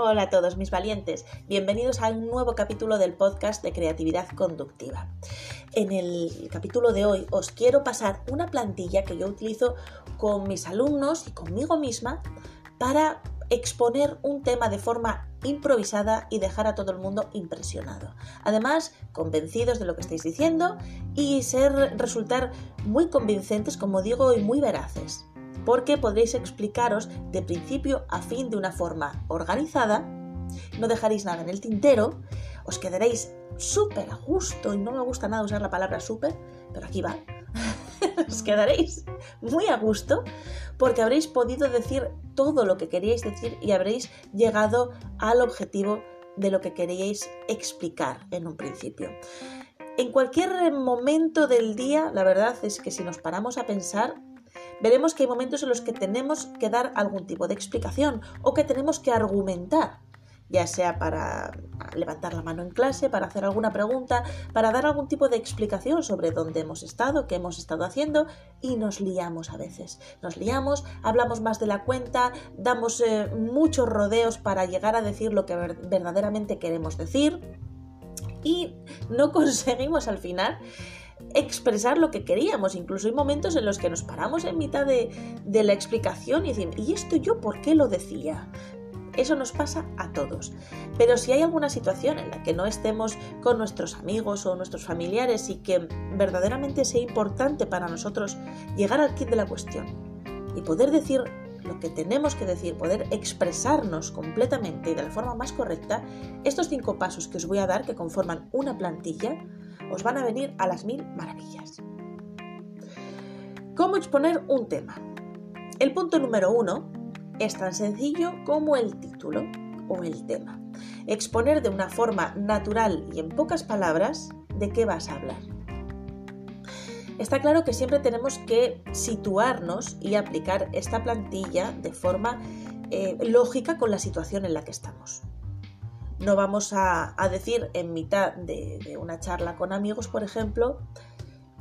Hola a todos mis valientes, bienvenidos a un nuevo capítulo del podcast de creatividad conductiva. En el capítulo de hoy os quiero pasar una plantilla que yo utilizo con mis alumnos y conmigo misma para exponer un tema de forma improvisada y dejar a todo el mundo impresionado. Además, convencidos de lo que estáis diciendo y ser resultar muy convincentes, como digo, y muy veraces porque podréis explicaros de principio a fin de una forma organizada, no dejaréis nada en el tintero, os quedaréis súper a gusto, y no me gusta nada usar la palabra súper, pero aquí va, os quedaréis muy a gusto porque habréis podido decir todo lo que queríais decir y habréis llegado al objetivo de lo que queríais explicar en un principio. En cualquier momento del día, la verdad es que si nos paramos a pensar, veremos que hay momentos en los que tenemos que dar algún tipo de explicación o que tenemos que argumentar, ya sea para levantar la mano en clase, para hacer alguna pregunta, para dar algún tipo de explicación sobre dónde hemos estado, qué hemos estado haciendo y nos liamos a veces. Nos liamos, hablamos más de la cuenta, damos eh, muchos rodeos para llegar a decir lo que verdaderamente queremos decir y no conseguimos al final expresar lo que queríamos. Incluso hay momentos en los que nos paramos en mitad de, la explicación y decimos, ¿y esto yo por qué lo decía? Eso nos pasa a todos. Pero si hay alguna situación en la que no estemos con nuestros amigos o nuestros familiares y que verdaderamente sea importante para nosotros llegar al kit de la cuestión y poder decir lo que tenemos que decir, poder expresarnos completamente y de la forma más correcta, estos cinco pasos que os voy a dar, que conforman una plantilla, os van a venir a las mil maravillas. ¿Cómo exponer un tema? El punto número uno es tan sencillo como el título o el tema. Exponer de una forma natural y en pocas palabras de qué vas a hablar. Está claro que siempre tenemos que situarnos y aplicar esta plantilla de forma eh, lógica con la situación en la que estamos. No vamos a, decir en mitad de, una charla con amigos, por ejemplo,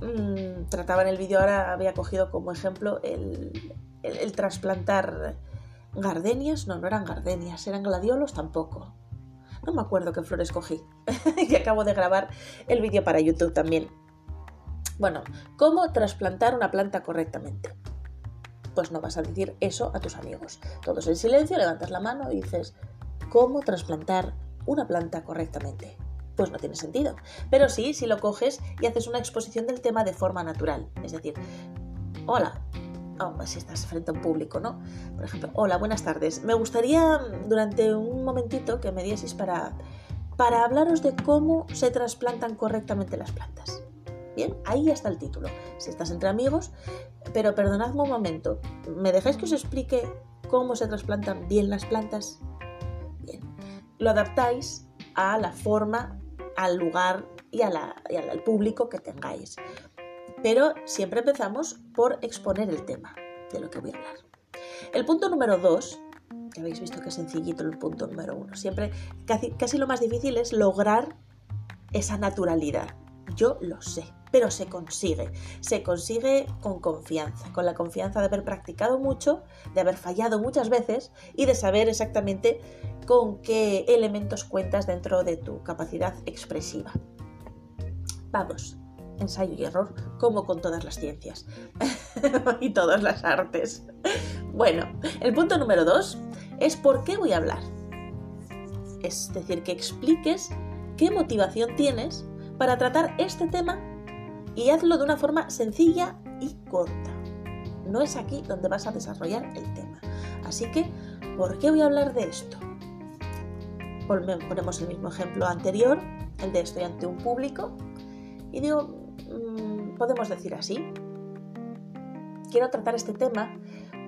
mmm, trataba en el vídeo ahora, había cogido como ejemplo el, trasplantar gardenias, no, no eran gardenias, eran gladiolos tampoco. No me acuerdo qué flores cogí. y acabo de grabar el vídeo para YouTube también. Bueno, ¿cómo trasplantar una planta correctamente? Pues no vas a decir eso a tus amigos. Todos en silencio, levantas la mano y dices, ¿cómo trasplantar una planta correctamente? Pues no tiene sentido. Pero sí, si lo coges y haces una exposición del tema de forma natural. Es decir, hola, oh, si estás frente a un público, ¿no? Por ejemplo, hola, buenas tardes. Me gustaría durante un momentito que me dieseis para, para hablaros de cómo se trasplantan correctamente las plantas. Bien, ahí está el título. Si estás entre amigos, pero perdonadme un momento, ¿me dejáis que os explique cómo se trasplantan bien las plantas? Lo adaptáis a la forma, al lugar y, al público que tengáis. Pero siempre empezamos por exponer el tema de lo que voy a hablar. El punto número dos, que habéis visto que es sencillito el punto número uno, siempre casi, casi lo más difícil es lograr esa naturalidad. Yo lo sé pero se consigue. Se consigue con confianza, con la confianza de haber practicado mucho, de haber fallado muchas veces y de saber exactamente con qué elementos cuentas dentro de tu capacidad expresiva. Vamos, ensayo y error, como con todas las ciencias y todas las artes. Bueno, el punto número dos es por qué voy a hablar. Es decir, que expliques qué motivación tienes para tratar este tema y hazlo de una forma sencilla y corta. No es aquí donde vas a desarrollar el tema. Así que, ¿por qué voy a hablar de esto? Ponemos el mismo ejemplo anterior, el de estoy ante un público, y digo, mm, podemos decir así, quiero tratar este tema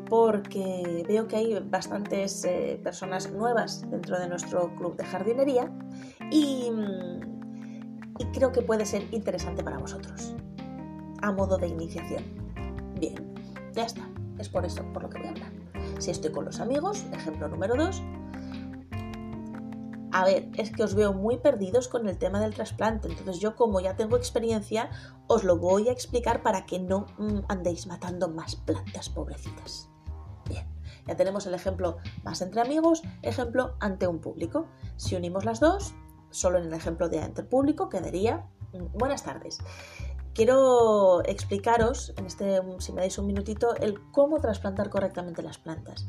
porque veo que hay bastantes eh, personas nuevas dentro de nuestro club de jardinería y mm, y creo que puede ser interesante para vosotros, a modo de iniciación. Bien, ya está, es por eso por lo que voy a hablar. Si estoy con los amigos, ejemplo número 2, a ver, es que os veo muy perdidos con el tema del trasplante, entonces yo como ya tengo experiencia, os lo voy a explicar para que no mm, andéis matando más plantas pobrecitas. Bien, Ya tenemos el ejemplo más entre amigos, ejemplo ante un público. Si unimos las dos, solo en el ejemplo de ante público quedaría mm, buenas tardes. Quiero explicaros, en este, si me dais un minutito, el cómo trasplantar correctamente las plantas.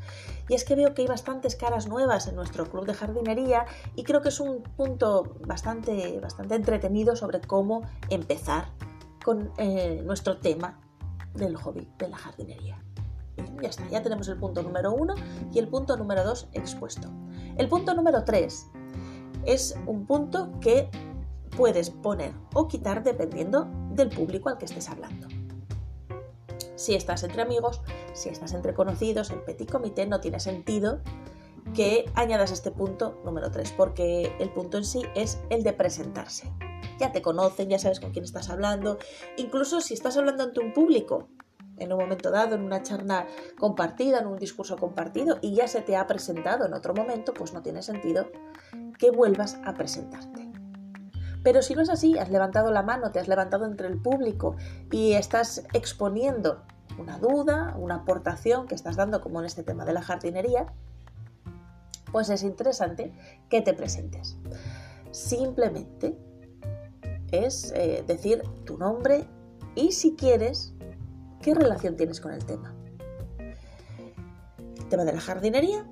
Y es que veo que hay bastantes caras nuevas en nuestro club de jardinería y creo que es un punto bastante, bastante entretenido sobre cómo empezar con eh, nuestro tema del hobby de la jardinería. ya está, ya tenemos el punto número uno y el punto número dos expuesto. El punto número tres es un punto que puedes poner o quitar dependiendo del público al que estés hablando. Si estás entre amigos, si estás entre conocidos, en petit comité no tiene sentido que añadas este punto número 3, porque el punto en sí es el de presentarse. Ya te conocen, ya sabes con quién estás hablando, incluso si estás hablando ante un público, en un momento dado, en una charla compartida, en un discurso compartido, y ya se te ha presentado en otro momento, pues no tiene sentido que vuelvas a presentarte. Pero si no es así, has levantado la mano, te has levantado entre el público y estás exponiendo una duda, una aportación que estás dando como en este tema de la jardinería, pues es interesante que te presentes. Simplemente es eh, decir tu nombre y si quieres, qué relación tienes con el tema. tema de la jardinería,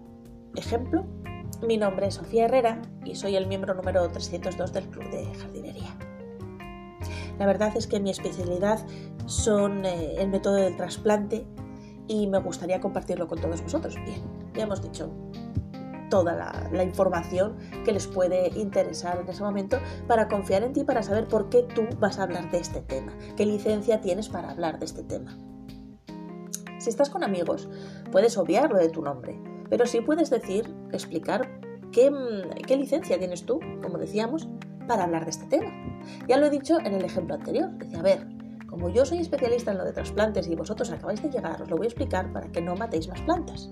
ejemplo, mi nombre es Sofía Herrera y soy el miembro número 302 del Club de Jardinería. La verdad es que mi especialidad son eh, el método del trasplante y me gustaría compartirlo con todos vosotros. Bien, ya hemos dicho toda la, información que les puede interesar en ese momento para confiar en ti, para saber por qué tú vas a hablar de este tema, qué licencia tienes para hablar de este tema. Si estás con amigos, puedes obviar lo de tu nombre, pero sí puedes decir, explicar qué, licencia tienes tú, como decíamos, para hablar de este tema. Ya lo he dicho en el ejemplo anterior. Decía, a ver, como yo soy especialista en lo de trasplantes y vosotros acabáis de llegar, os lo voy a explicar para que no matéis más plantas.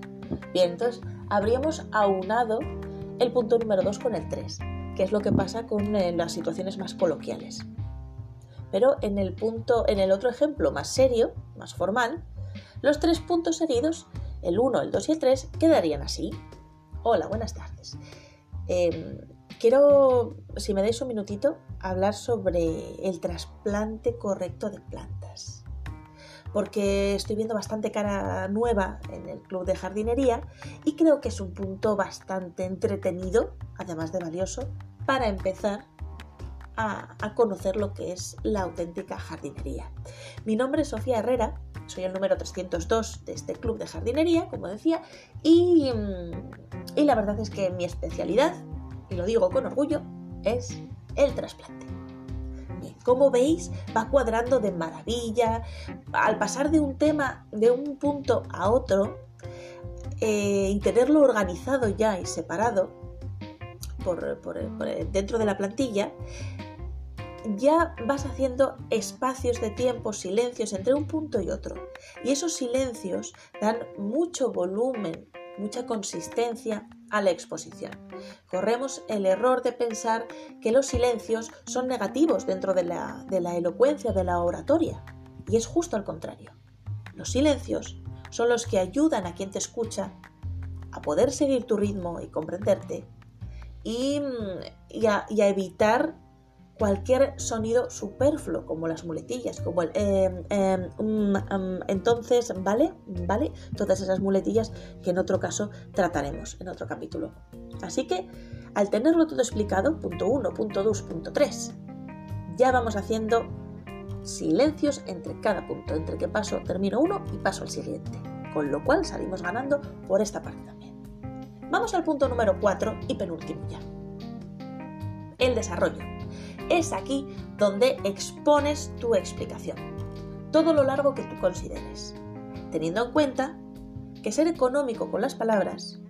Bien, entonces habríamos aunado el punto número 2 con el 3, que es lo que pasa con eh, las situaciones más coloquiales. Pero en el punto, en el otro ejemplo más serio, más formal, los tres puntos seguidos el 1, el 2 y el 3 quedarían así. Hola, buenas tardes. Em, quiero, si me dais un minutito, hablar sobre el trasplante correcto de plantas. Porque estoy viendo bastante cara nueva en el club de jardinería y creo que es un punto bastante entretenido, además de valioso, para empezar a, a, conocer lo que es la auténtica jardinería. Mi nombre es Sofía Herrera soy el número 302 de este club de jardinería, como decía, y, y la verdad es que mi especialidad, y lo digo con orgullo, es el trasplante. como veis, va cuadrando de maravilla. Al pasar de un tema, de un punto a otro, eh, y tenerlo organizado ya y separado por, dentro de la plantilla, ya vas haciendo espacios de tiempo, silencios entre un punto y otro. Y esos silencios dan mucho volumen, mucha consistencia a la exposición. Corremos el error de pensar que los silencios son negativos dentro de la, de la elocuencia, de la oratoria. Y es justo al contrario. Los silencios son los que ayudan a quien te escucha a poder seguir tu ritmo y comprenderte y, y, a, y a evitar cualquier sonido superfluo, como las muletillas, como el em, entonces, ¿vale? ¿Vale? Todas esas muletillas que en otro caso trataremos en otro capítulo. Así que, al tenerlo todo explicado, punto 1, punto 2, punto 3, ya vamos haciendo silencios entre cada punto, entre que paso, termino uno y paso al siguiente, con lo cual salimos ganando por esta parte también. Vamos al punto número 4 y penúltimo ya. El desarrollo es aquí donde expones tu explicación, todo lo largo que tú consideres, teniendo en cuenta que ser económico con las palabras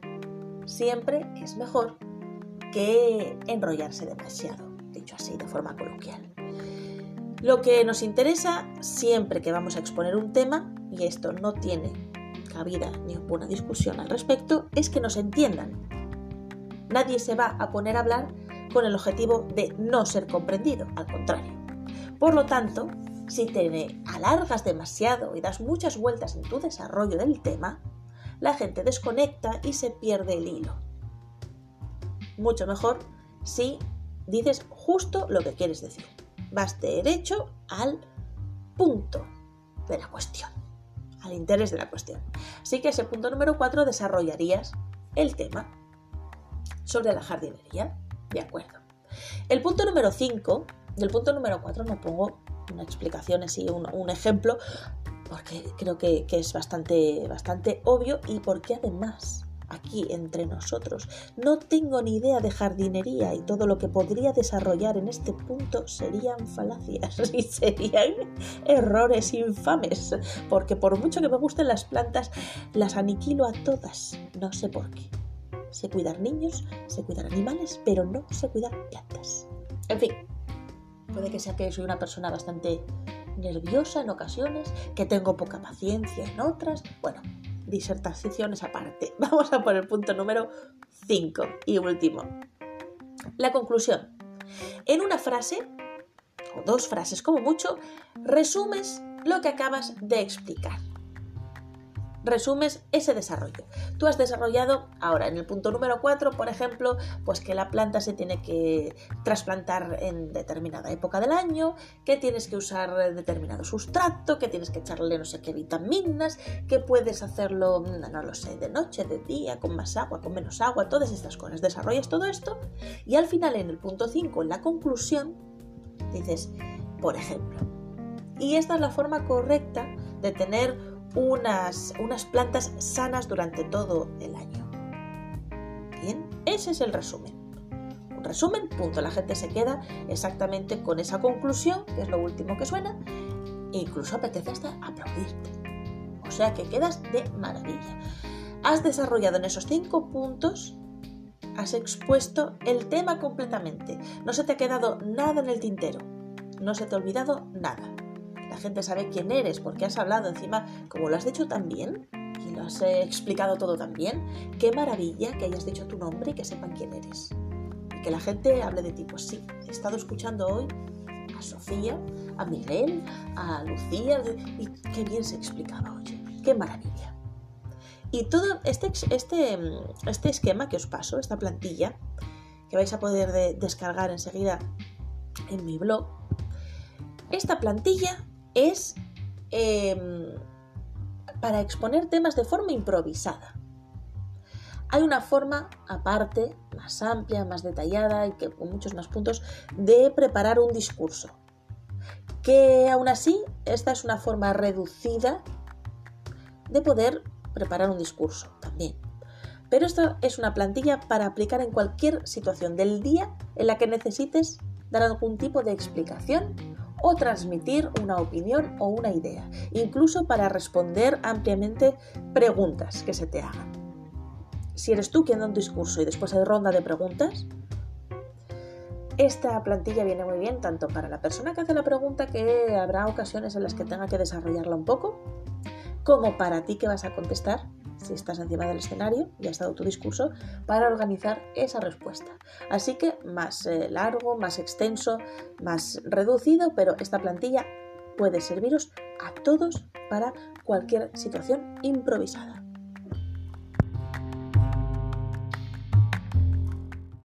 siempre es mejor que enrollarse demasiado, dicho así de forma coloquial. Lo que nos interesa siempre que vamos a exponer un tema, y esto no tiene cabida ni ninguna discusión al respecto, es que nos entiendan. Nadie se va a poner a hablar con el objetivo de no ser comprendido, al contrario. Por lo tanto, si te alargas demasiado y das muchas vueltas en tu desarrollo del tema, la gente desconecta y se pierde el hilo. Mucho mejor si dices justo lo que quieres decir. Vas derecho al punto de la cuestión, al interés de la cuestión. Así que ese punto número 4 desarrollarías el tema sobre la jardinería. De acuerdo. El punto número 5, del punto número 4 no pongo una explicación así, un, ejemplo, porque creo que, que, es bastante, bastante obvio y porque además aquí entre nosotros no tengo ni idea de jardinería y todo lo que podría desarrollar en este punto serían falacias y serían errores infames, porque por mucho que me gusten las plantas, las aniquilo a todas, no sé por qué. Sé cuidar niños, sé cuidar animales, pero no sé cuidar plantas. En fin, puede que sea que soy una persona bastante nerviosa en ocasiones, que tengo poca paciencia en otras. Bueno, disertaciones aparte. Vamos a por el punto número 5 y último. La conclusión. En una frase, o dos frases como mucho, resumes lo que acabas de explicar resumes ese desarrollo. Tú has desarrollado ahora en el punto número 4, por ejemplo, pues que la planta se tiene que trasplantar en determinada época del año, que tienes que usar determinado sustrato, que tienes que echarle no sé qué vitaminas, que puedes hacerlo, no lo sé, de noche, de día, con más agua, con menos agua, todas estas cosas. Desarrollas todo esto y al final en el punto 5, en la conclusión, dices, por ejemplo. Y esta es la forma correcta de tener unas, unas plantas sanas durante todo el año. Bien, ese es el resumen. Un resumen, punto. La gente se queda exactamente con esa conclusión, que es lo último que suena, e incluso apetece hasta aplaudirte. O sea que quedas de maravilla. Has desarrollado en esos cinco puntos, has expuesto el tema completamente. No se te ha quedado nada en el tintero. No se te ha olvidado nada la gente sabe quién eres, porque has hablado encima, como lo has dicho también, y lo has eh, explicado todo también, qué maravilla que hayas dicho tu nombre y que sepan quién eres. Y que la gente hable de ti, pues sí, he estado escuchando hoy a Sofía, a Miguel, a Lucía, y qué bien se explicaba, oye, qué maravilla. Y todo este, este, este esquema que os paso, esta plantilla, que vais a poder descargar enseguida en mi blog, esta plantilla es em, para exponer temas de forma improvisada. Hay una forma aparte, más amplia, más detallada y que con muchos más puntos, de preparar un discurso. Que aún así, esta es una forma reducida de poder preparar un discurso también. Pero esto es una plantilla para aplicar en cualquier situación del día en la que necesites dar algún tipo de explicación o transmitir una opinión o una idea, incluso para responder ampliamente preguntas que se te hagan. Si eres tú quien da un discurso y después hay ronda de preguntas, esta plantilla viene muy bien tanto para la persona que hace la pregunta, que habrá ocasiones en las que tenga que desarrollarla un poco, como para ti que vas a contestar, si estás encima del escenario y has dado tu discurso, para organizar esa respuesta. Así que más eh, largo, más extenso, más reducido, pero esta plantilla puede serviros a todos para cualquier situación improvisada.